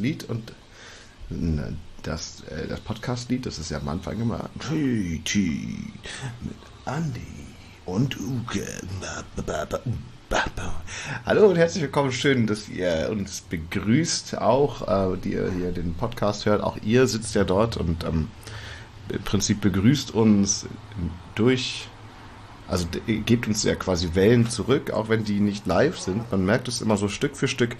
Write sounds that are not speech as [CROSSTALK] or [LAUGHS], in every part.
Lied und das, äh, das Podcast-Lied, das ist ja am Anfang immer Titi mit Andy und Uke. Hallo und herzlich willkommen. Schön, dass ihr uns begrüßt, auch äh, die ihr hier den Podcast hört. Auch ihr sitzt ja dort und ähm, im Prinzip begrüßt uns durch, also gebt uns ja quasi Wellen zurück, auch wenn die nicht live sind. Man merkt es immer so Stück für Stück,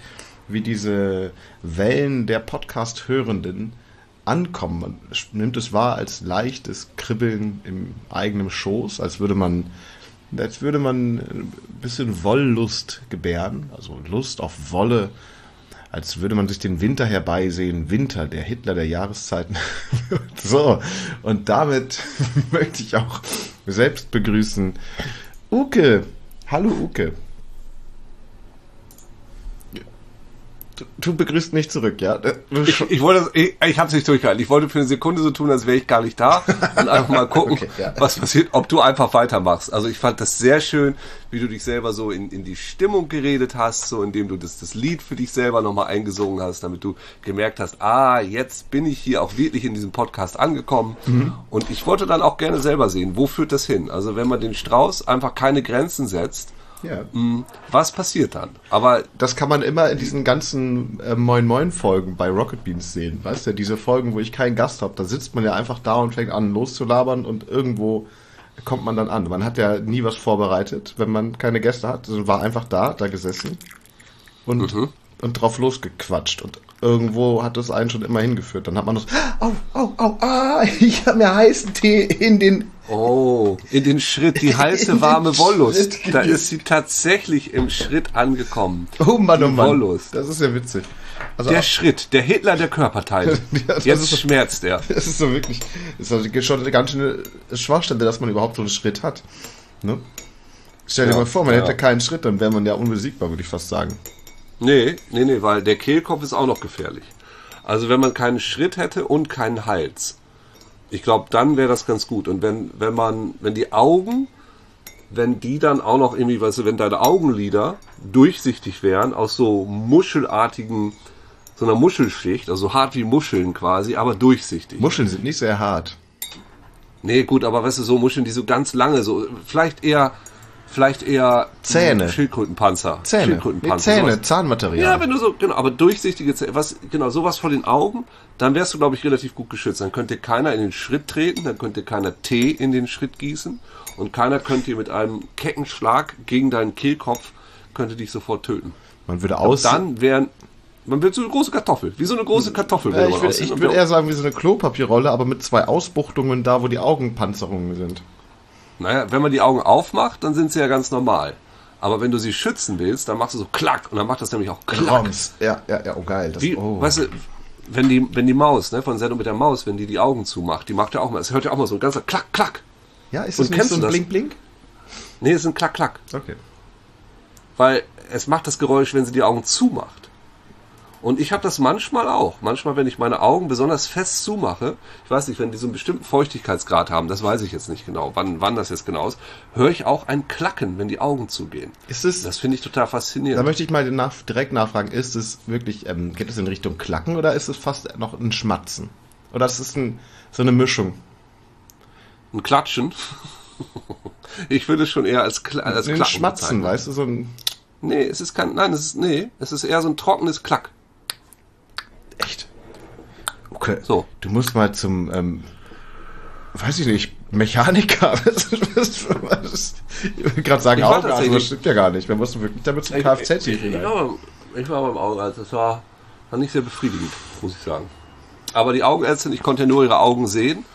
wie diese Wellen der Podcast-Hörenden ankommen. Man nimmt es wahr als leichtes Kribbeln im eigenen Schoß, als würde man, als würde man ein bisschen Wollust gebären, also Lust auf Wolle, als würde man sich den Winter herbeisehen. Winter, der Hitler der Jahreszeiten. [LAUGHS] so, und damit [LAUGHS] möchte ich auch selbst begrüßen. Uke, hallo Uke. Du begrüßt mich zurück, ja? Ich, ich wollte, ich, ich habe es nicht durchgehalten. Ich wollte für eine Sekunde so tun, als wäre ich gar nicht da und einfach mal [LAUGHS] gucken, okay, ja. was passiert, ob du einfach weitermachst. Also ich fand das sehr schön, wie du dich selber so in, in die Stimmung geredet hast, so indem du das, das Lied für dich selber nochmal eingesungen hast, damit du gemerkt hast, ah, jetzt bin ich hier auch wirklich in diesem Podcast angekommen. Mhm. Und ich wollte dann auch gerne selber sehen, wo führt das hin? Also wenn man den Strauß einfach keine Grenzen setzt, ja. Mm, was passiert dann? Aber das kann man immer in diesen ganzen äh, Moin Moin Folgen bei Rocket Beans sehen. Weißt du, diese Folgen, wo ich keinen Gast habe, da sitzt man ja einfach da und fängt an loszulabern und irgendwo kommt man dann an. Man hat ja nie was vorbereitet, wenn man keine Gäste hat. Also war einfach da, da gesessen und, mhm. Und drauf losgequatscht. Und irgendwo hat es einen schon immer hingeführt. Dann hat man das, au, au, au, ah, [LAUGHS] ich habe mir heißen Tee in den Oh, in den Schritt, die [LAUGHS] heiße warme Wollust. Da ist sie tatsächlich im Schritt angekommen. Oh Mann, oh Mann. Wollust. Das ist ja witzig. Also der Schritt, der Hitler der Körperteile. [LAUGHS] ja, Jetzt so, schmerzt er. Das ist so wirklich, das ist schon eine ganz schöne Schwachstelle, dass man überhaupt so einen Schritt hat. Ne? Stell dir ja, mal vor, man ja. hätte keinen Schritt, dann wäre man ja unbesiegbar, würde ich fast sagen. Nee, nee, nee, weil der Kehlkopf ist auch noch gefährlich. Also wenn man keinen Schritt hätte und keinen Hals, ich glaube, dann wäre das ganz gut. Und wenn, wenn man, wenn die Augen, wenn die dann auch noch irgendwie, weißt du, wenn deine Augenlider durchsichtig wären, aus so muschelartigen, so einer Muschelschicht, also hart wie Muscheln quasi, aber durchsichtig. Muscheln sind nicht sehr hart. Nee, gut, aber weißt du, so Muscheln, die so ganz lange, so, vielleicht eher, vielleicht eher Zähne. Schildkrötenpanzer. Zähne. Schildkrötenpanzer. Nee, Zähne, sowas. Zahnmaterial. Ja, wenn du so, genau, aber durchsichtige Zähne, was, genau, sowas vor den Augen, dann wärst du, glaube ich, relativ gut geschützt. Dann könnte keiner in den Schritt treten, dann könnte keiner Tee in den Schritt gießen und keiner könnte dir mit einem kecken Schlag gegen deinen Kehlkopf, könnte dich sofort töten. Man würde aus... Und dann wären, man wird so eine große Kartoffel, wie so eine große Kartoffel. Äh, ich würde würd eher sagen, wie so eine Klopapierrolle, aber mit zwei Ausbuchtungen da, wo die Augenpanzerungen sind. Naja, wenn man die Augen aufmacht, dann sind sie ja ganz normal. Aber wenn du sie schützen willst, dann machst du so klack und dann macht das nämlich auch klack. Roms. Ja, ja, ja, oh geil. Das, Wie, oh. Weißt du, wenn die, wenn die Maus, ne, von Sendung mit der Maus, wenn die die Augen zumacht, die macht ja auch mal, es hört ja auch mal so ein ganzer klack, klack. Ja, ist das und nicht so ein Blink, Blink? Nee, es ist ein klack, klack. Okay. Weil es macht das Geräusch, wenn sie die Augen zumacht. Und ich habe das manchmal auch. Manchmal, wenn ich meine Augen besonders fest zumache, ich weiß nicht, wenn die so einen bestimmten Feuchtigkeitsgrad haben, das weiß ich jetzt nicht genau, wann, wann das jetzt genau ist, höre ich auch ein Klacken, wenn die Augen zugehen. Ist es, das finde ich total faszinierend. Da möchte ich mal nach, direkt nachfragen, ist es wirklich, ähm, geht es in Richtung Klacken oder ist es fast noch ein Schmatzen? Oder ist es ein, so eine Mischung? Ein Klatschen? [LAUGHS] ich würde es schon eher als, Kla als Klacken Schmatzen, bezeichnen. weißt du, so ein... Nee, es ist kein, nein, es ist, nee, es ist eher so ein trockenes Klack. Echt? Okay. So. Du musst mal zum, ähm, weiß ich nicht, Mechaniker. [LAUGHS] Ich will gerade sagen, Augenarzt, aber das stimmt ja gar nicht. Wir mussten wirklich damit zum Kfz hier ich, ich, war beim Augenarzt. Das war, war nicht sehr befriedigend, muss ich sagen. Aber die Augenärztin, ich konnte ja nur ihre Augen sehen.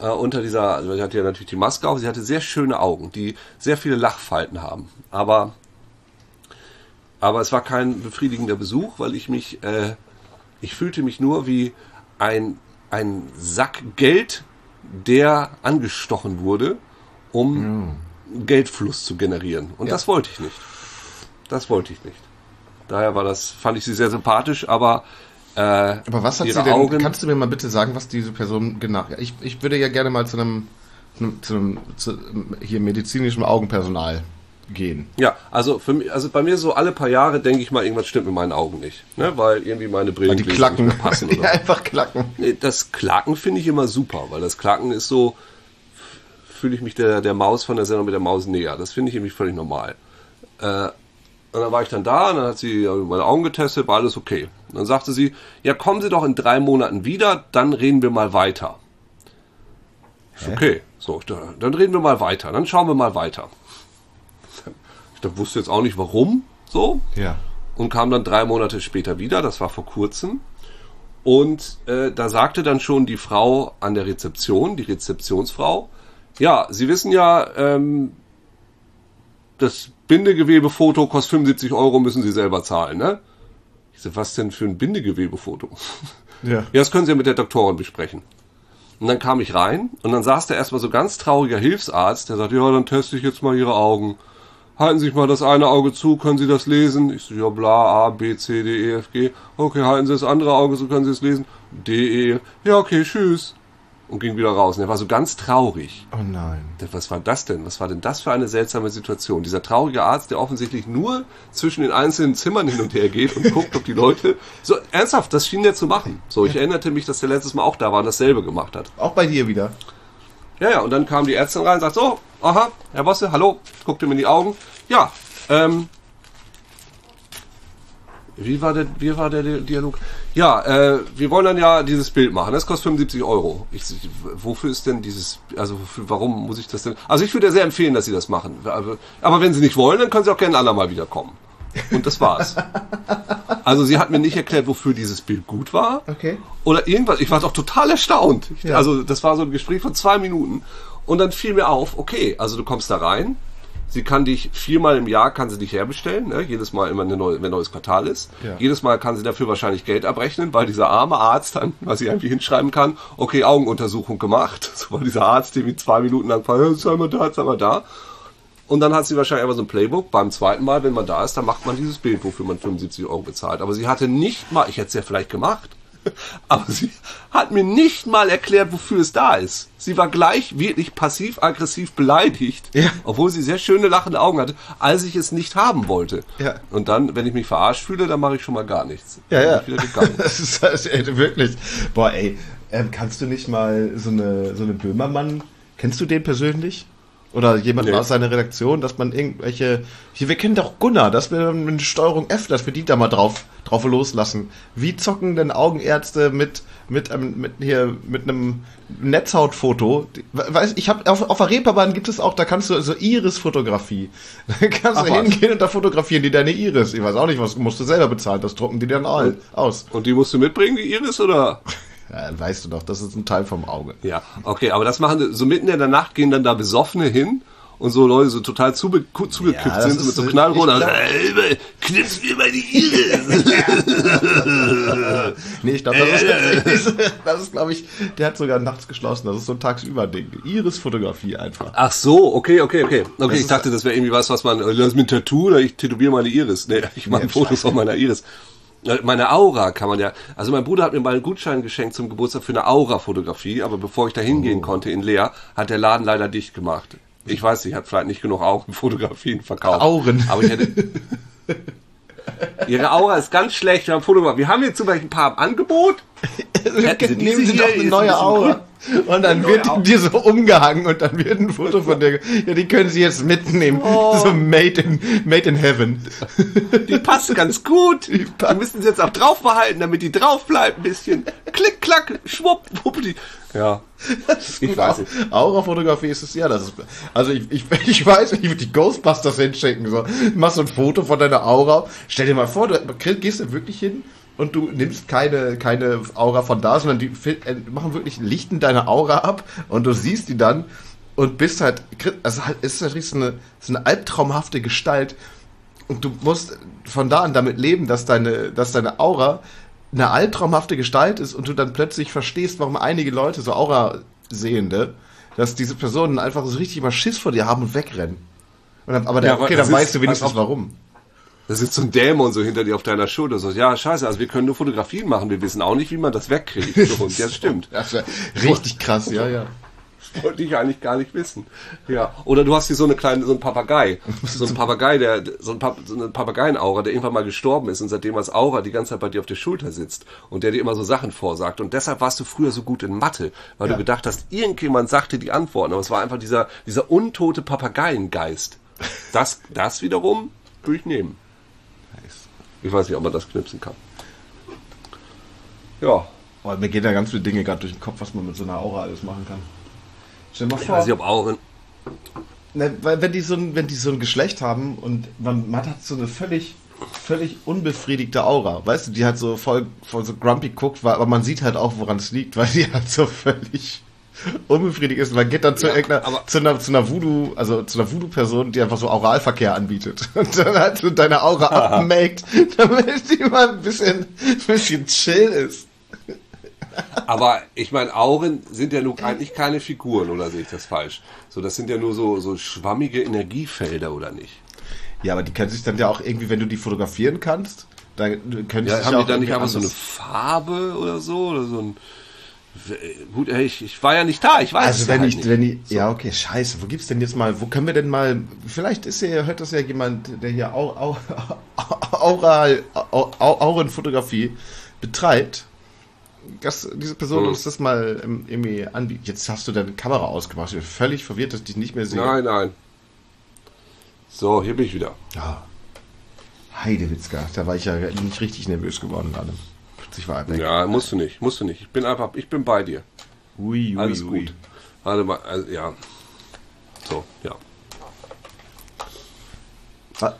Äh, unter dieser, also sie hatte ja natürlich die Maske auf. Sie hatte sehr schöne Augen, die sehr viele Lachfalten haben. Aber, aber es war kein befriedigender Besuch, weil ich mich äh, ich fühlte mich nur wie ein, ein Sack Geld, der angestochen wurde, um ja. Geldfluss zu generieren. Und ja. das wollte ich nicht. Das wollte ich nicht. Daher war das, fand ich sie sehr sympathisch, aber äh, aber was hat sie denn? Augen, kannst du mir mal bitte sagen, was diese Person genau? Ich, ich würde ja gerne mal zu einem, zu einem, zu einem hier medizinischem Augenpersonal gehen. Ja, also für mich, also bei mir so alle paar Jahre denke ich mal, irgendwas stimmt mit meinen Augen nicht. Ne? Weil irgendwie meine Brillen Die klacken. nicht passen oder [LAUGHS] so. einfach klacken. Nee, Das Klacken finde ich immer super, weil das Klacken ist so, fühle ich mich der, der Maus von der Sendung mit der Maus näher. Das finde ich irgendwie völlig normal. Äh, und dann war ich dann da und dann hat sie meine Augen getestet, war alles okay. Und dann sagte sie, ja, kommen Sie doch in drei Monaten wieder, dann reden wir mal weiter. Okay, so, da- dann reden wir mal weiter, dann schauen wir mal weiter. Da wusste jetzt auch nicht warum, so, Ja. und kam dann drei Monate später wieder, das war vor kurzem. Und äh, da sagte dann schon die Frau an der Rezeption, die Rezeptionsfrau, ja, Sie wissen ja, ähm, das Bindegewebefoto kostet 75 Euro, müssen Sie selber zahlen, ne? Ich so, was denn für ein Bindegewebefoto? [LAUGHS] Ja. Ja, das können Sie ja mit der Doktorin besprechen. Und dann kam ich rein und dann saß da erstmal so ganz trauriger Hilfsarzt, der sagt, ja, dann teste ich jetzt mal Ihre Augen. Halten Sie sich mal das eine Auge zu, können Sie das lesen? Ich so, ja, bla, A, B, C, D, E, F, G. Okay, halten Sie das andere Auge zu, können Sie es lesen? D, E. Ja, okay, tschüss. Und ging wieder raus. Und er war so ganz traurig. Oh nein. Was war das denn? Was war denn das für eine seltsame Situation? Dieser traurige Arzt, der offensichtlich nur zwischen den einzelnen Zimmern hin und her geht und guckt, ob die Leute. [LAUGHS] So, ernsthaft, das schien der zu machen. So, ich erinnerte mich, dass der letztes Mal auch da war und dasselbe gemacht hat. Auch bei dir wieder. Ja, ja, und dann kam die Ärztin rein und sagt so, aha, Herr Bosse, hallo, guckt ihm in die Augen. Ja, ähm. Wie war der, wie war der Dialog? Ja, äh, wir wollen dann ja dieses Bild machen. Das kostet 75 Euro. Ich, wofür ist denn dieses, also wofür, warum muss ich das denn? Also ich würde ja sehr empfehlen, dass Sie das machen. Aber, aber wenn Sie nicht wollen, dann können Sie auch gerne ein andermal wiederkommen. Und das war's. Also sie hat mir nicht erklärt, wofür dieses Bild gut war. Okay. Oder irgendwas. Ich war doch total erstaunt. Ja. Also das war so ein Gespräch von zwei Minuten. Und dann fiel mir auf, okay, also du kommst da rein. Sie kann dich viermal im Jahr kann sie dich herbestellen, ne? jedes Mal immer eine neue, wenn neues Quartal ist. Ja. Jedes Mal kann sie dafür wahrscheinlich Geld abrechnen, weil dieser arme Arzt dann, was sie irgendwie hinschreiben kann, okay, Augenuntersuchung gemacht. [LAUGHS] So weil dieser Arzt irgendwie zwei Minuten lang ja, sei mal da, sei mal da. Und dann hat sie wahrscheinlich einfach so ein Playbook. Beim zweiten Mal, wenn man da ist, dann macht man dieses Bild, wofür man 75 Euro bezahlt. Aber sie hatte nicht mal, ich hätte es ja vielleicht gemacht, [LAUGHS] aber sie hat mir nicht mal erklärt, wofür es da ist. Sie war gleich wirklich passiv-aggressiv beleidigt, Ja. obwohl sie sehr schöne lachende Augen hatte, als ich es nicht haben wollte. Ja. Und dann, wenn ich mich verarscht fühle, dann mache ich schon mal gar nichts. Ja, ja. [LAUGHS] Das ist, das wirklich. Boah, ey, ähm, kannst du nicht mal so eine, so eine Böhmermann, kennst du den persönlich? Oder jemanden Nee. aus seiner Redaktion, dass man irgendwelche. Hier, wir kennen doch Gunnar, dass wir eine Steuerung F, dass wir die da mal drauf, drauf loslassen. Wie zocken denn Augenärzte mit, mit, ähm, mit hier, mit einem Netzhautfoto? Weiß, ich habe auf, auf der Reeperbahn gibt es auch, da kannst du so Iris-Fotografie. [LAUGHS] Da kannst Ach du was. hingehen und da fotografieren die deine Iris. Ich weiß auch nicht, was musst du selber bezahlen, das drucken die dann all, aus. Und die musst du mitbringen, die Iris, oder? [LAUGHS] Ja, weißt du doch, das ist ein Teil vom Auge. Ja, okay, aber das machen so mitten in der Nacht gehen dann da Besoffene hin und so Leute so total zube, ku- zugekippt Ja, sind mit so Knallrot. ich Also, äh, knips mir mal die Iris. [LAUGHS] Nee, ich glaube, das ist, [LAUGHS] das ist glaube ich, der hat sogar nachts geschlossen. Das ist so ein Tagsüber-Ding. Iris-Fotografie einfach. Ach so, okay, okay, okay. Okay, Das ich dachte, das wäre irgendwie was, was man, äh, das ist mit ein Tattoo oder ich tätowiere meine Iris. Nee, ich mache Nee, Fotos von meiner Iris. Äh, Meine Aura kann man ja, also mein Bruder hat mir mal einen Gutschein geschenkt zum Geburtstag für eine Aura-Fotografie, aber bevor ich da hingehen Oh. konnte in Leer, hat der Laden leider dicht gemacht. Ich weiß nicht, hat vielleicht nicht genug Augenfotografien [LAUGHS] verkauft. Auren. Aber ich hätte. [LAUGHS] Ihre Aura ist ganz schlecht. Wir haben ein Foto gemacht. Wir haben jetzt zum Beispiel ein paar im Angebot. Diese Nehmen Sie doch eine ein neue Aura. Und dann wird Aura. die so umgehangen und dann wird ein Foto von der. Ja, die können Sie jetzt mitnehmen. Oh. So made in, made in heaven. Die passt ganz gut. Die passt. müssen Sie jetzt auch drauf behalten, damit die drauf bleibt ein bisschen. Klick, klack, schwupp, wuppdi. Ja. Ich weiß nicht. Aura-Fotografie ist es ja. Das ist, also ich, ich, [LAUGHS] ich weiß, ich würde die Ghostbusters hinschicken. So. Machst so ein Foto von deiner Aura. Stell dir mal vor, du gehst du wirklich hin und du nimmst keine, keine Aura von da, sondern die äh, machen wirklich, lichten deine Aura ab und du siehst die dann und bist halt, also halt, es ist natürlich so eine, so eine albtraumhafte Gestalt und du musst von da an damit leben, dass deine, dass deine Aura eine albtraumhafte Gestalt ist und du dann plötzlich verstehst, warum einige Leute, so Aura-Sehende, dass diese Personen einfach so richtig mal Schiss vor dir haben und wegrennen. Und dann, aber der, Ja, aber okay, dann weißt du wenigstens halt warum. Da sitzt so ein Dämon so hinter dir auf deiner Schulter. So, ja, scheiße, also wir können nur Fotografien machen. Wir wissen auch nicht, wie man das wegkriegt. So, und ja, stimmt. [LAUGHS] Das richtig krass, ja, ja. Das wollte ich eigentlich gar nicht wissen. Ja. Oder du hast hier so eine kleine, so ein Papagei. So ein Papagei, der, so, ein Pap so eine Papageienaura, der irgendwann mal gestorben ist und seitdem als Aura die ganze Zeit bei dir auf der Schulter sitzt und der dir immer so Sachen vorsagt. Und deshalb warst du früher so gut in Mathe, weil Ja. du gedacht hast, irgendjemand sagte die Antworten, aber es war einfach dieser, dieser untote Papageiengeist. Das, das wiederum würde ich nehmen. Ich weiß nicht, ob man das knipsen kann. Ja. Oh, mir gehen da ganz viele Dinge gerade durch den Kopf, was man mit so einer Aura alles machen kann. Stell dir mal Ich vor, weiß nicht, ob Auren. ne, weil wenn die so ein, wenn die so ein Geschlecht haben und man, man hat so eine völlig völlig unbefriedigte Aura, weißt du, die halt so voll, voll so grumpy guckt, aber man sieht halt auch, woran es liegt, weil die halt so völlig unbefriedigt ist. Man geht dann zu Ja, irgendeiner, aber- zu einer, zu einer Voodoo, also zu einer Voodoo-Person, die einfach so Oralverkehr anbietet [LAUGHS] und dann halt so deine Aura abmaked, damit die mal ein bisschen, ein bisschen chill ist. Aber ich meine, Auren sind ja nun eigentlich keine Figuren, oder sehe ich das falsch? So, das sind ja nur so, so schwammige Energiefelder, oder nicht? Ja, aber die können sich dann ja auch irgendwie, wenn du die fotografieren kannst, dann können Ja, sich haben ja die auch dann nicht einfach so eine Farbe oder so? Oder so ein. Gut, ey, ich, ich war ja nicht da, ich weiß Also es wenn halt ich, nicht. wenn ich, ja okay, scheiße, wo gibt's denn jetzt mal, wo können wir denn mal, vielleicht ist ja, hört das ja jemand, der hier Au, Au, [LAUGHS] Aura, Au, Au, Aurenfotografie betreibt, dass diese Person Hm. uns das mal ähm, irgendwie anbietet. Jetzt hast du deine Kamera ausgemacht, ich bin völlig verwirrt, dass ich dich nicht mehr sehe. Nein, nein. So, hier bin ich wieder. Ja. Heidewitzka, da war ich ja nicht richtig nervös geworden gerade. Plötzlich war er weg. Ja, musst du nicht, musst du nicht. Ich bin einfach, ich bin bei dir. Ui, ui, Alles ui. gut. Mal, also, ja. So, ja.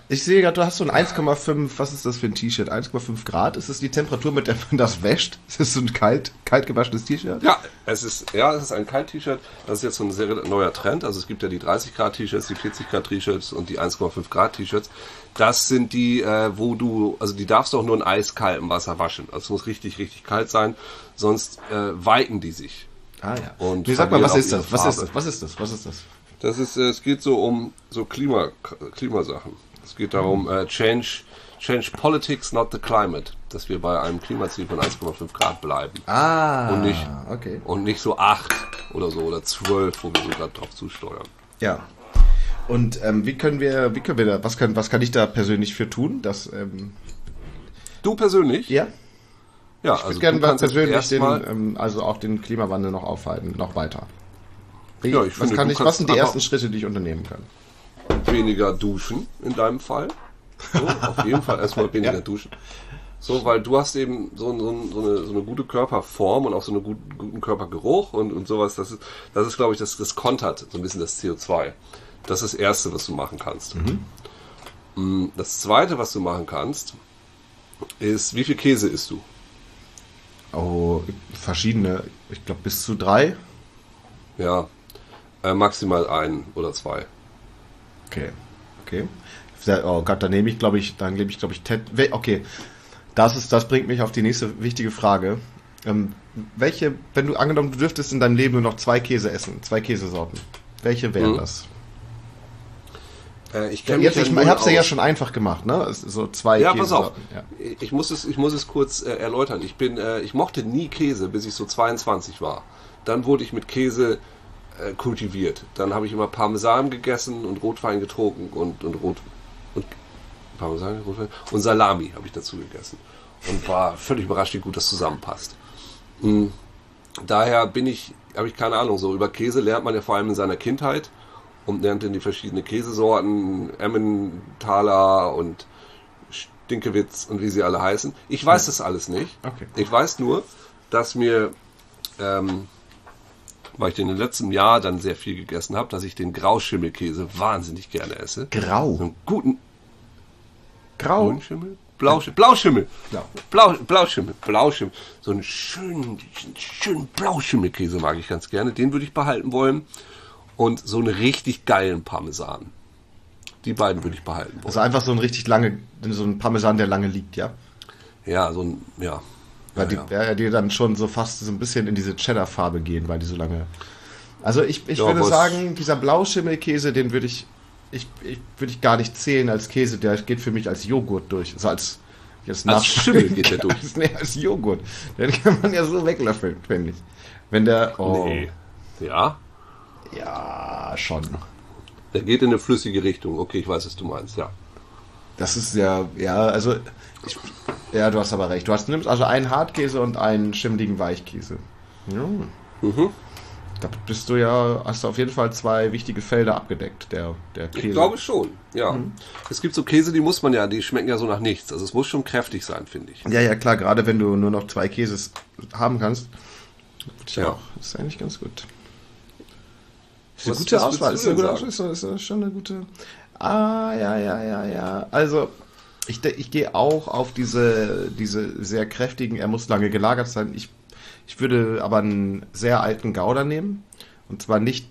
Ich sehe gerade, du hast so ein 1,5, was ist das für ein T-Shirt? 1,5 Grad? Ist das die Temperatur, mit der man das wäscht? Ist das so ein kalt, kalt gewaschenes T-Shirt? Ja, es ist, ja, es ist ein Kalt-T-Shirt. Das ist jetzt so ein sehr neuer Trend. Also es gibt ja die 30 Grad T-Shirts, die 40 Grad T-Shirts und die 1,5 Grad T-Shirts. Das sind die, äh, wo du, also die darfst du auch nur in eiskaltem Wasser waschen. Also es muss richtig, richtig kalt sein, sonst äh, weiten die sich. Ah ja. Und nee, sag mal, was ist das? Was ist das? Was ist das? Was ist das? Das ist, äh, es geht so um so Klima, Klimasachen. Es geht darum, äh, change, change politics, not the climate. Dass wir bei einem Klimaziel von 1,5 Grad bleiben. Ah, Und nicht- okay. Und nicht so 8 oder so oder 12, wo wir so gerade drauf zusteuern. Ja. Und ähm, wie können wir, wie können wir da, was kann, was kann ich da persönlich für tun? Dass, ähm, Du persönlich? ja, Ja, ich also würde gerne persönlich den, ähm, also auch den Klimawandel noch aufhalten, noch weiter. Wie, Ja, ich was finde, kann ich, was sind die ersten Schritte, die ich unternehmen kann? Weniger duschen in deinem Fall. So, auf jeden Fall erstmal [LAUGHS] weniger Ja. duschen. So, weil du hast eben so, so, so, eine, so eine gute Körperform und auch so einen guten, guten Körpergeruch und, und sowas. Das ist, das ist glaube ich, das, das kontert so ein bisschen das CO2. Das ist das Erste, was du machen kannst. Mm, Das Zweite, was du machen kannst, ist, wie viel Käse isst du? Oh, verschiedene, ich glaube bis zu drei. Ja, äh, maximal ein oder zwei. Okay, okay. Oh Gott, dann nehme ich, glaube ich, dann nehme ich, glaube ich, Ted. Okay, das ist, das bringt mich auf die nächste wichtige Frage. Ähm, welche, wenn du angenommen, du dürftest in deinem Leben nur noch zwei Käse essen, zwei Käsesorten, welche wären Mhm. das? Äh, ich Ja, jetzt, ich, ich habe es ja schon einfach gemacht, ne? So zwei Ja, pass auf. Käsesorten. Ja. Ich muss es, ich muss es kurz äh, erläutern. Ich bin, äh, ich mochte nie Käse, bis ich so 22 war. Dann wurde ich mit Käse äh, kultiviert. Dann habe ich immer Parmesan gegessen und Rotwein getrunken und und Rot und Parmesan, Rotwein und Salami habe ich dazu gegessen und war völlig überrascht, wie gut das zusammenpasst. Mm. Daher bin ich, habe ich keine Ahnung, so über Käse lernt man ja vor allem in seiner Kindheit und lernt dann die verschiedenen Käsesorten, Emmentaler und Stinkewitz und wie sie alle heißen. Ich weiß das alles nicht. Okay. Ich weiß nur, dass mir, ähm, weil ich den im letzten Jahr dann sehr viel gegessen habe, dass ich den Grauschimmelkäse wahnsinnig gerne esse. So Grau. einen guten Grau. Grünschimmel? Blauschimmel. Blauschimmel. Blau. Blau, Blauschimmel. Blauschimmel. So einen schönen, schönen Blauschimmelkäse mag ich ganz gerne. Den würde ich behalten wollen. Und so einen richtig geilen Parmesan. Die beiden würde ich behalten wollen. Also einfach so ein richtig lange, so ein Parmesan, der lange liegt, ja? Ja, so ein, ja. Weil die, ja. ja, die dann schon so fast so ein bisschen in diese Cheddar-Farbe gehen, weil die so lange. Also ich, ich Ja, würde sagen, dieser Blauschimmelkäse, den würde ich, ich, ich würde ich gar nicht zählen als Käse, der geht für mich als Joghurt durch. Also als, als, Als Schimmel geht der [LAUGHS] durch. Als, nee, als Joghurt. Den kann man ja so weglöffeln, finde ich. Wenn der. Oh. Nee. Ja. Ja, schon. Der geht in eine flüssige Richtung. Okay, ich weiß, was du meinst, ja. Das ist ja, ja, also, ich, ja, du hast aber recht. Du hast, nimmst also einen Hartkäse und einen schimmligen Weichkäse. Ja. Mhm. Da bist du ja, hast du auf jeden Fall zwei wichtige Felder abgedeckt, der, der Käse. Ich glaube schon, ja. Es gibt so Käse, die muss man ja, die schmecken ja so nach nichts. Also es muss schon kräftig sein, finde ich. Ja, ja, klar, gerade wenn du nur noch zwei Käses haben kannst. Tja, Ja. ist eigentlich ganz gut. Ist Was- eine gute was Auswahl. Ist eine gute Auswahl. Ist, ist schon eine gute. Ah, ja, ja, ja, ja. Also, ich, ich gehe auch auf diese, diese sehr kräftigen, er muss lange gelagert sein. Ich, ich würde aber einen sehr alten Gouda nehmen. Und zwar nicht,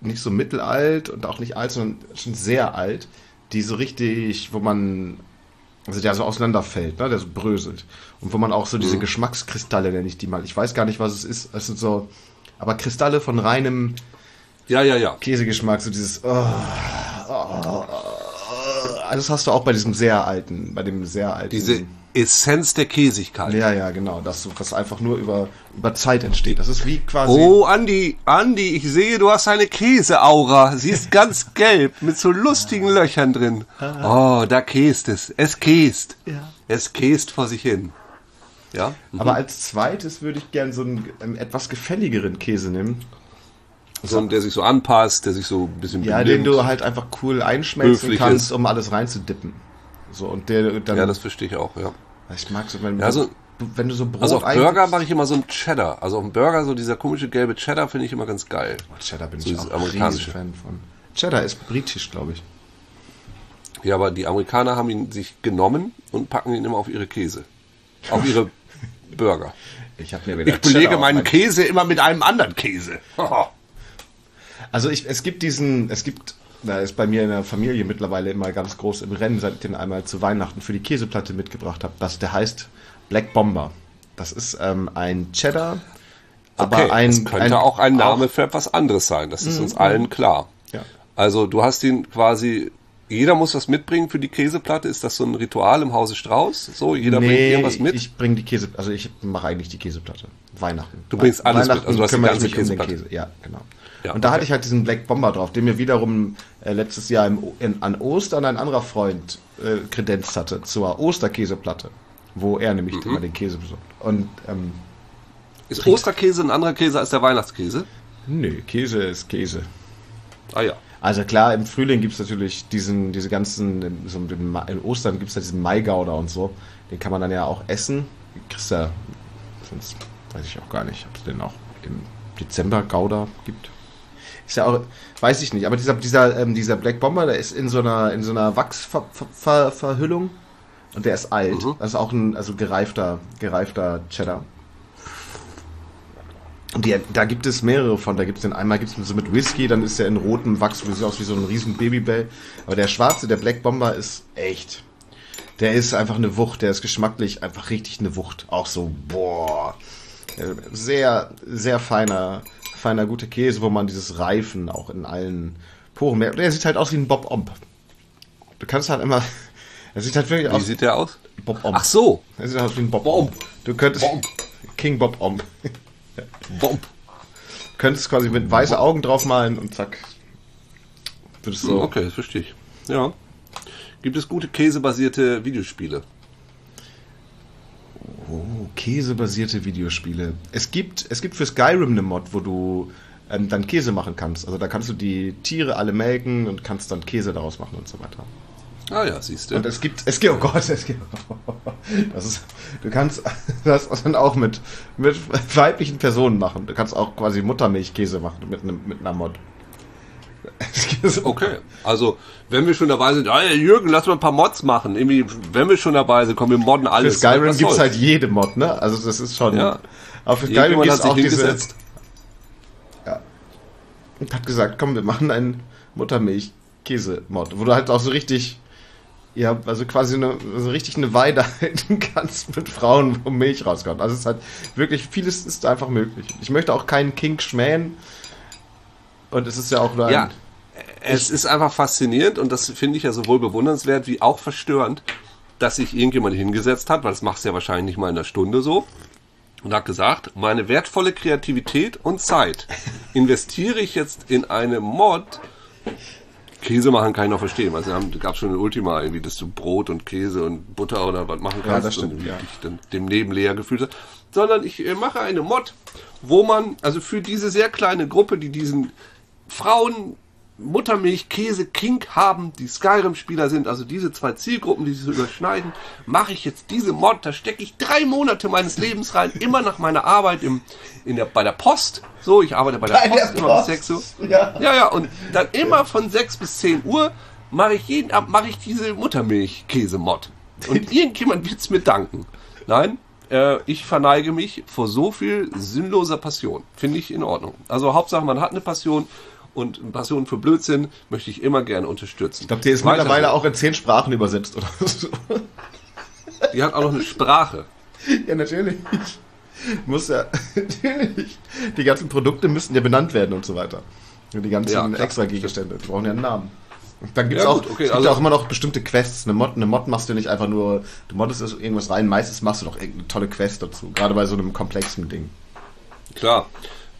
nicht so mittelalt und auch nicht alt, sondern schon sehr alt. Die so richtig, wo man also der so auseinanderfällt, ne? der so bröselt. Und wo man auch so diese Geschmackskristalle, nenne ich die mal. Ich weiß gar nicht, was es ist. Es sind so, aber Kristalle von reinem Ja, ja, ja. Käsegeschmack, so dieses. Oh, oh, oh, oh. Das hast du auch bei diesem sehr alten, bei dem sehr alten. Diese Essenz der Käsigkeit. ja, ja, genau. Das, was einfach nur über, über Zeit entsteht. Das ist wie quasi. Oh, Andi, Andi, ich sehe, du hast eine Käseaura. Sie ist ganz [LAUGHS] gelb mit so lustigen Löchern drin. Oh, da käst es. Es käst. Ja. Es käst vor sich hin. Ja? Aber als zweites würde ich gern so einen, ähm, etwas gefälligeren Käse nehmen. So, ein, der sich so anpasst, der sich so ein bisschen Ja, benimmt. den du halt einfach cool einschmelzen kannst, ist. um alles reinzudippen. So, und der dann. Ja, das verstehe ich auch, ja. ich mag so, wenn, Ja, so- du, wenn du so Brot Also auf Burger mache ich immer so einen Cheddar. Also auf dem Burger so dieser komische gelbe Cheddar finde ich immer ganz geil. Cheddar bin so ich auch amerikanische. Fan von. Cheddar ist britisch, glaube ich. Ja, aber die Amerikaner haben ihn sich genommen und packen ihn immer auf ihre Käse. Auf ihre [LAUGHS] Burger. Ich habe mir wieder Ich belege meinen mein- Käse immer mit einem anderen Käse. [LAUGHS] Also ich, es gibt diesen, es gibt, da ist bei mir in der Familie mittlerweile immer ganz groß im Rennen, seit ich den einmal zu Weihnachten für die Käseplatte mitgebracht habe. Das, der heißt Black Bomber. Das ist ähm, ein Cheddar, aber Okay, ein, es könnte auch ein Name für etwas anderes sein. Das ist uns allen klar. Ja. Also du hast ihn quasi, jeder muss was mitbringen für die Käseplatte. Ist das so ein Ritual im Hause Strauß? So, jeder bringt Nee, irgendwas mit? ich bringe die Käse, also ich mache eigentlich die Käseplatte. Weihnachten. Du bringst alles mit, also du hast die ganze Käseplatte. Käse. Ja, genau. Ja, und da okay. hatte ich halt diesen Black Bomber drauf, den mir wiederum äh, letztes Jahr im, in, an Ostern ein anderer Freund äh, kredenzt hatte zur Osterkäseplatte, wo er nämlich Mhm. immer den Käse besorgt. Und ähm, ist Osterkäse ein anderer Käse als der Weihnachtskäse? nö, Käse ist Käse. Ah ja. Also klar, im Frühling gibt es natürlich diesen, diese ganzen, so in Ostern gibt es ja diesen Maigauder und so. Den kann man dann ja auch essen. Kriegst ja, sonst weiß ich auch gar nicht, ob es den auch im Dezember Gouda gibt. Ist ja auch, weiß ich nicht, aber dieser, dieser, ähm, dieser Black Bomber, der ist in so einer, in so einer Wachsverhüllung und der ist alt. Mhm. Das ist auch ein, also gereifter, gereifter Cheddar. Und die, da gibt es mehrere von. Da gibt es den einmal gibt's so mit Whisky, dann ist der in rotem Wachs, sieht aus wie so ein riesen Babybell. Aber der schwarze, der Black Bomber ist echt. Der ist einfach eine Wucht, der ist geschmacklich einfach richtig eine Wucht. Auch so, boah. Sehr, sehr feiner, feiner, guter Käse, wo man dieses Reifen auch in allen Poren merkt. Der sieht halt aus wie ein Bob Omb. Du kannst halt immer. [LAUGHS] Er sieht halt wirklich Wie aus sieht der aus? wie Bob Omb. Ach so. Er sieht aus wie ein Bob. Omb. Du könntest. Bomb. King Bob Omb. Bomb. [LAUGHS] könntest quasi mit weiße Augen draufmalen und zack. Würdest so. Okay, das verstehe ich. Ja. Gibt es gute käsebasierte Videospiele? Oh, käsebasierte Videospiele. Es gibt, es gibt für Skyrim eine Mod, wo du ähm, dann Käse machen kannst. Also da kannst du die Tiere alle melken und kannst dann Käse daraus machen und so weiter. Ah ja, siehst du. Und es gibt, es gibt, oh Gott, es gibt, [LAUGHS] das ist, du kannst [LAUGHS] das dann auch mit, mit weiblichen Personen machen. Du kannst auch quasi Muttermilchkäse machen mit, einem, mit einer Mod. Es [LAUGHS] gibt Okay, also wenn wir schon dabei sind, ah, Jürgen, lass mal ein paar Mods machen. Irgendwie, wenn wir schon dabei sind, kommen wir modden Für alles. Skyrim Was gibt's soll's? halt jede Mod, ne? Also das ist schon. Ja. Aber für Skyrim hat sich auch diese. hingesetzt. Und hat gesagt, komm, wir machen einen Muttermilch-Käse-Mod, wo du halt auch so richtig, ja, also quasi eine, so richtig eine Weide [LAUGHS] halten kannst mit Frauen, wo Milch rauskommt. Also es ist halt wirklich, vieles ist einfach möglich. Ich möchte auch keinen Kink schmähen. Und es ist ja auch nur ein, Ja, es ist einfach faszinierend und das finde ich ja sowohl bewundernswert wie auch verstörend, dass sich irgendjemand hingesetzt hat, weil das machst du ja wahrscheinlich nicht mal in einer Stunde so, und hat gesagt, meine wertvolle Kreativität und Zeit investiere ich jetzt in eine Mod. Käse machen kann ich noch verstehen. Also es gab schon ein Ultima, irgendwie, dass du Brot und Käse und Butter oder was machen kannst das stimmt, und ja. dich dann dem Nebenleer gefühlt hast. Sondern ich äh, mache eine Mod, wo man, also für diese sehr kleine Gruppe, die diesen Frauen Muttermilch, Käse, King haben, die Skyrim-Spieler sind, also diese zwei Zielgruppen, die sich so überschneiden, mache ich jetzt diese Mod, da stecke ich drei Monate meines Lebens rein, immer nach meiner Arbeit im, in der, bei der Post. So, ich arbeite bei der Bei Post der immer bis Post, 6 Uhr. ja. ja, ja, und dann immer von 6 bis 10 Uhr mache ich jeden Abend mache ich diese Muttermilch-Käse-Mod. Und [LAUGHS] irgendjemand wird es mir danken. Nein, äh, ich verneige mich vor so viel sinnloser Passion. Finde ich in Ordnung. Also Hauptsache, man hat eine Passion und eine Passion für Blödsinn möchte ich immer gerne unterstützen. Ich glaube, der ist Weiter mittlerweile so. auch in zehn Sprachen übersetzt oder so. Die hat auch noch eine Sprache. Ja, natürlich. Muss ja, natürlich. Die ganzen Produkte müssen ja benannt werden und so weiter. Und die ganzen Ja, extra Gegenstände, die brauchen ja einen Namen. Und dann gibt's Ja, auch, gut, okay, es gibt also- auch immer noch bestimmte Quests. Eine Mod, eine Mod machst du nicht einfach nur, du moddest es irgendwas rein, meistens machst du doch irgendeine tolle Quest dazu. Gerade bei so einem komplexen Ding. Klar.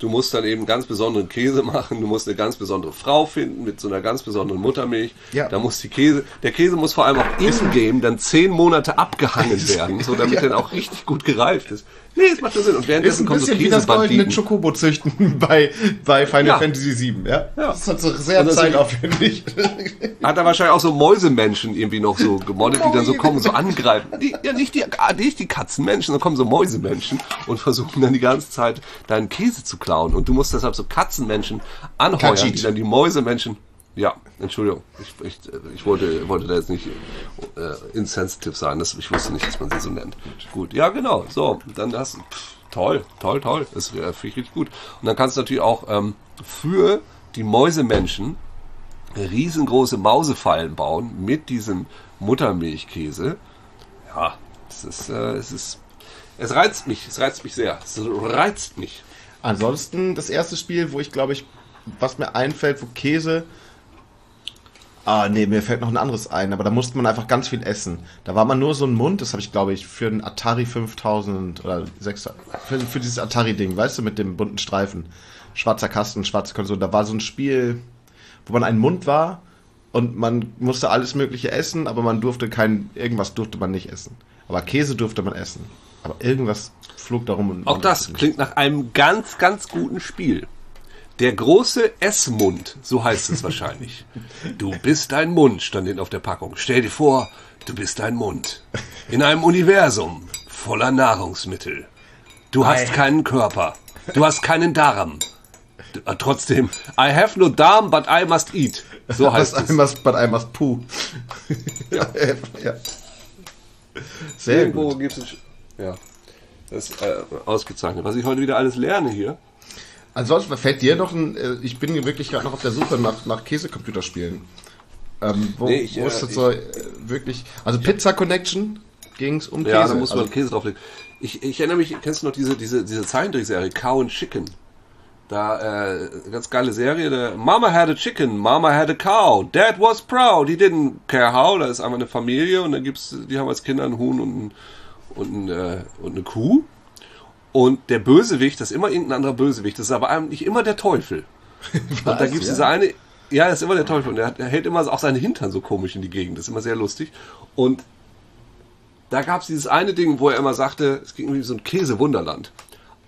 Du musst dann eben ganz besonderen Käse machen, du musst eine ganz besondere Frau finden mit so einer ganz besonderen Muttermilch. Ja. Da muss die Käse, der Käse muss vor allem auch in-game dann zehn Monate abgehangen werden, so damit Ja. er dann auch richtig gut gereift ist. Nee, es macht schon Sinn. Und Ist währenddessen ein kommen so bisschen wie das goldene. Chocobo züchten [LAUGHS] bei, bei Final Ja. Fantasy VII, ja? Ja. Das ist halt so sehr Und zeitaufwendig. [LAUGHS] Hat er wahrscheinlich auch so Mäusemenschen irgendwie noch so gemoddet, die dann so kommen, so angreifen. Die, ja, nicht die, ah, nicht die Katzenmenschen, sondern kommen so Mäusemenschen und versuchen dann die ganze Zeit deinen Käse zu klauen. Und du musst deshalb so Katzenmenschen anheuern, Kajit. die dann die Mäusemenschen. Ja, Entschuldigung, ich, ich, ich wollte, wollte da jetzt nicht äh, insensitive sein, das, ich wusste nicht, dass man sie so nennt. Gut, ja genau, so, dann du, pff, toll, toll, toll, das äh, finde ich richtig gut. Und dann kannst du natürlich auch ähm, für die Mäusemenschen riesengroße Mausefallen bauen mit diesem Muttermilchkäse. Ja, es ist, äh, es ist, es reizt mich, es reizt mich sehr, es reizt mich. Ansonsten das erste Spiel, wo ich glaube ich, was mir einfällt, wo Käse. Ah, nee, mir fällt noch ein anderes ein, aber da musste man einfach ganz viel essen. Da war man nur so ein Mund, das habe ich glaube ich für den Atari 5000 oder 6, für, für dieses Atari-Ding, weißt du, mit dem bunten Streifen. Schwarzer Kasten, schwarze Konsole. Da war so ein Spiel, wo man ein Mund war und man musste alles Mögliche essen, aber man durfte kein, irgendwas durfte man nicht essen. Aber Käse durfte man essen. Aber irgendwas flog darum und Auch das klingt nach einem ganz, ganz guten Spiel. Der große Essmund, so heißt es wahrscheinlich. Du bist ein Mund, stand hinten auf der Packung. Stell dir vor, du bist ein Mund. In einem Universum voller Nahrungsmittel. Du hast Ei. keinen Körper. Du hast keinen Darm. Du, äh, trotzdem, I have no Darm, but I must eat. So heißt But I es. must, but I must poo. Ja. [LAUGHS] ja. Sehr Irgendwo gut. gibt es. Ja. Das ist äh, ausgezeichnet. Was ich heute wieder alles lerne hier. Ansonsten fällt dir noch ein, äh, ich bin wirklich gerade noch auf der Suche nach, nach Käsecomputerspielen. Ähm, wo, Nee, ich, wo ist äh, das so äh, wirklich, also Pizza Connection ging es um Käse. Ja, da muss man also, Käse drauflegen. Ich, ich erinnere mich, kennst du noch diese, diese, diese Zeichentrickserie Cow and Chicken? Da, äh, ganz geile Serie, der Mama had a chicken, Mama had a cow, Dad was proud, he didn't care how, da ist einfach eine Familie und dann gibt's, die haben als Kinder einen Huhn und, ein, und, ein, äh, und eine Kuh. Und der Bösewicht, das ist immer irgendein anderer Bösewicht, das ist aber eigentlich immer der Teufel. [LAUGHS] Und da Was? gibt's Ja. diese eine, ja, das ist immer der Teufel und der hält immer auch seine Hintern so komisch in die Gegend, das ist immer sehr lustig. Und da gab es dieses eine Ding, wo er immer sagte, es ging irgendwie so ein Käsewunderland.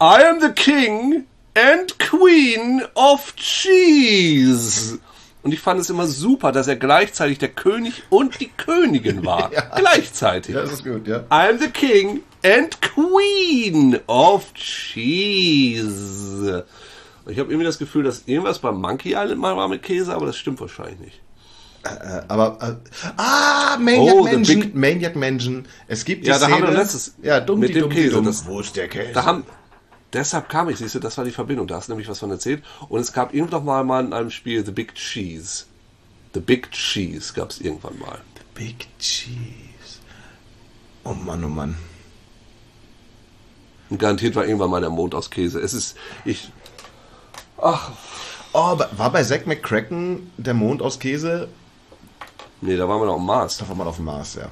I am the king and queen of cheese. Und ich fand es immer super, dass er gleichzeitig der König und die Königin war. [LAUGHS] Ja. Gleichzeitig. Ja, das ist gut, ja. I am the king and queen of cheese. Ich habe irgendwie das Gefühl, dass irgendwas beim Monkey Island mal war mit Käse, aber das stimmt wahrscheinlich nicht. Äh, aber, äh, ah, Maniac Oh, the Mansion, big- Maniac Mansion. Es gibt die Ja, da haben wir letztes- ja, dumm, mit dem Käse, dumm. das- Wo ist der Käse? Da haben, deshalb kam ich, siehst du, das war die Verbindung, da hast du nämlich was von erzählt. Und es gab irgendwann mal, mal in einem Spiel The Big Cheese. The Big Cheese gab es irgendwann mal. Big Cheese. Oh Mann, oh Mann. Und garantiert war irgendwann mal der Mond aus Käse. Es ist, ich, ach, Oh, war bei Zack McCracken der Mond aus Käse? nee, da waren wir noch am Mars. Da war mal auf dem Mars, ja.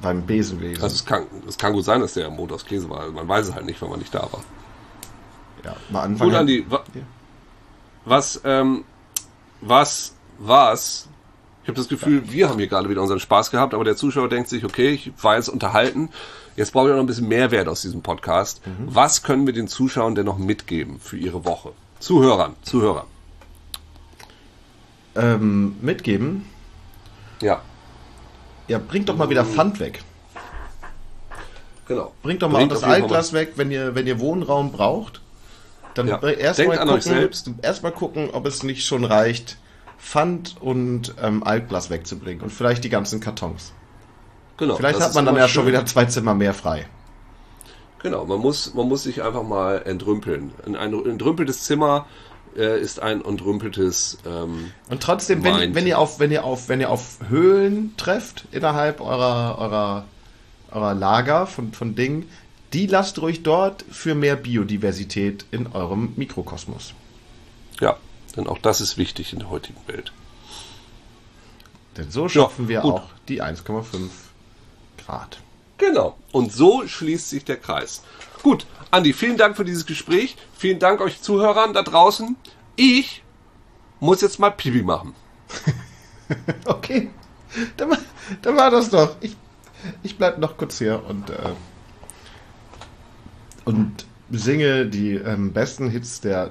Beim Besenwesen. Also es kann, es kann gut sein, dass der Montagskäse war. Man weiß es halt nicht, wenn man nicht da war. ja, mal anfangen. Gut, Andi, wa was, ähm, was, was? Ich habe das Gefühl, wir haben hier gerade wieder unseren Spaß gehabt, aber der Zuschauer denkt sich, okay, ich war jetzt unterhalten. Jetzt brauche ich auch noch ein bisschen Mehrwert aus diesem Podcast. Was können wir den Zuschauern denn noch mitgeben für ihre Woche? Zuhörern, Zuhörern. ähm, mitgeben. Ja, Ja, bringt doch mal wieder Pfand weg. genau. Bringt doch mal Bringt das Altglas weg, wenn ihr, wenn ihr Wohnraum braucht. Dann Ja. erstmal Denkt an euch gucken, selbst. erstmal gucken, ob es nicht schon reicht, Pfand und ähm, Altglas wegzubringen und vielleicht die ganzen Kartons. Genau. Vielleicht hat man dann ja schon wieder zwei Zimmer mehr frei. Genau, man muss, man muss sich einfach mal entrümpeln. Ein, ein entrümpeltes Zimmer äh, ist ein entrümpeltes. Ähm, Und trotzdem, wenn, wenn ihr auf, wenn ihr auf, wenn ihr auf Höhlen trefft innerhalb eurer, eurer, eurer Lager von, von Dingen, die lasst ruhig dort für mehr Biodiversität in eurem Mikrokosmos. ja, denn auch das ist wichtig in der heutigen Welt. Denn so schaffen wir gut. auch die 1,5 Grad. Genau. Und so schließt sich der Kreis. Gut, Andi, vielen Dank für dieses Gespräch. Vielen Dank euch Zuhörern da draußen. Ich muss jetzt mal Pipi machen. [LAUGHS] Okay, dann, war- dann war das doch. Ich, ich bleib noch kurz hier und, äh, und singe die ähm, besten Hits der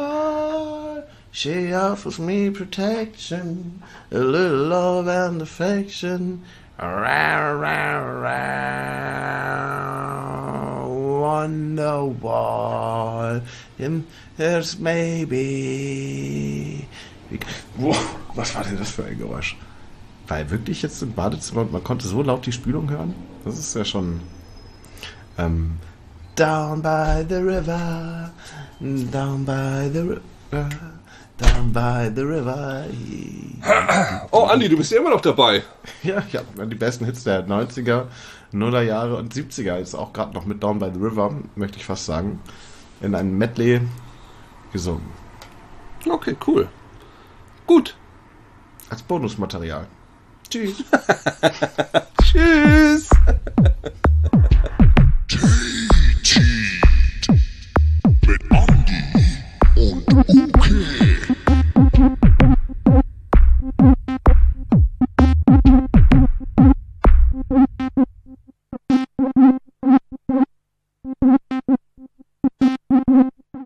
she offers me protection, a little love and affection. Rah, rah, rah, wonder what maybe. Boah, was war denn das für ein Geräusch? War er wirklich jetzt im Badezimmer und man konnte so laut die Spülung hören? Das ist ja schon. Ähm, down by the river, down by the river, Down by the river. [CLEARS THROAT] Oh, Andi, du bist ja immer noch dabei. [LAUGHS] Ja, ich habe die besten Hits der 90er, Nuller Jahre und 70er. Jetzt auch gerade noch mit Down by the River, möchte ich fast sagen. In einem Medley gesungen. Okay, cool. Gut. Als Bonusmaterial. Tschüss. [LAUGHS] Tschüss. Mit Andi und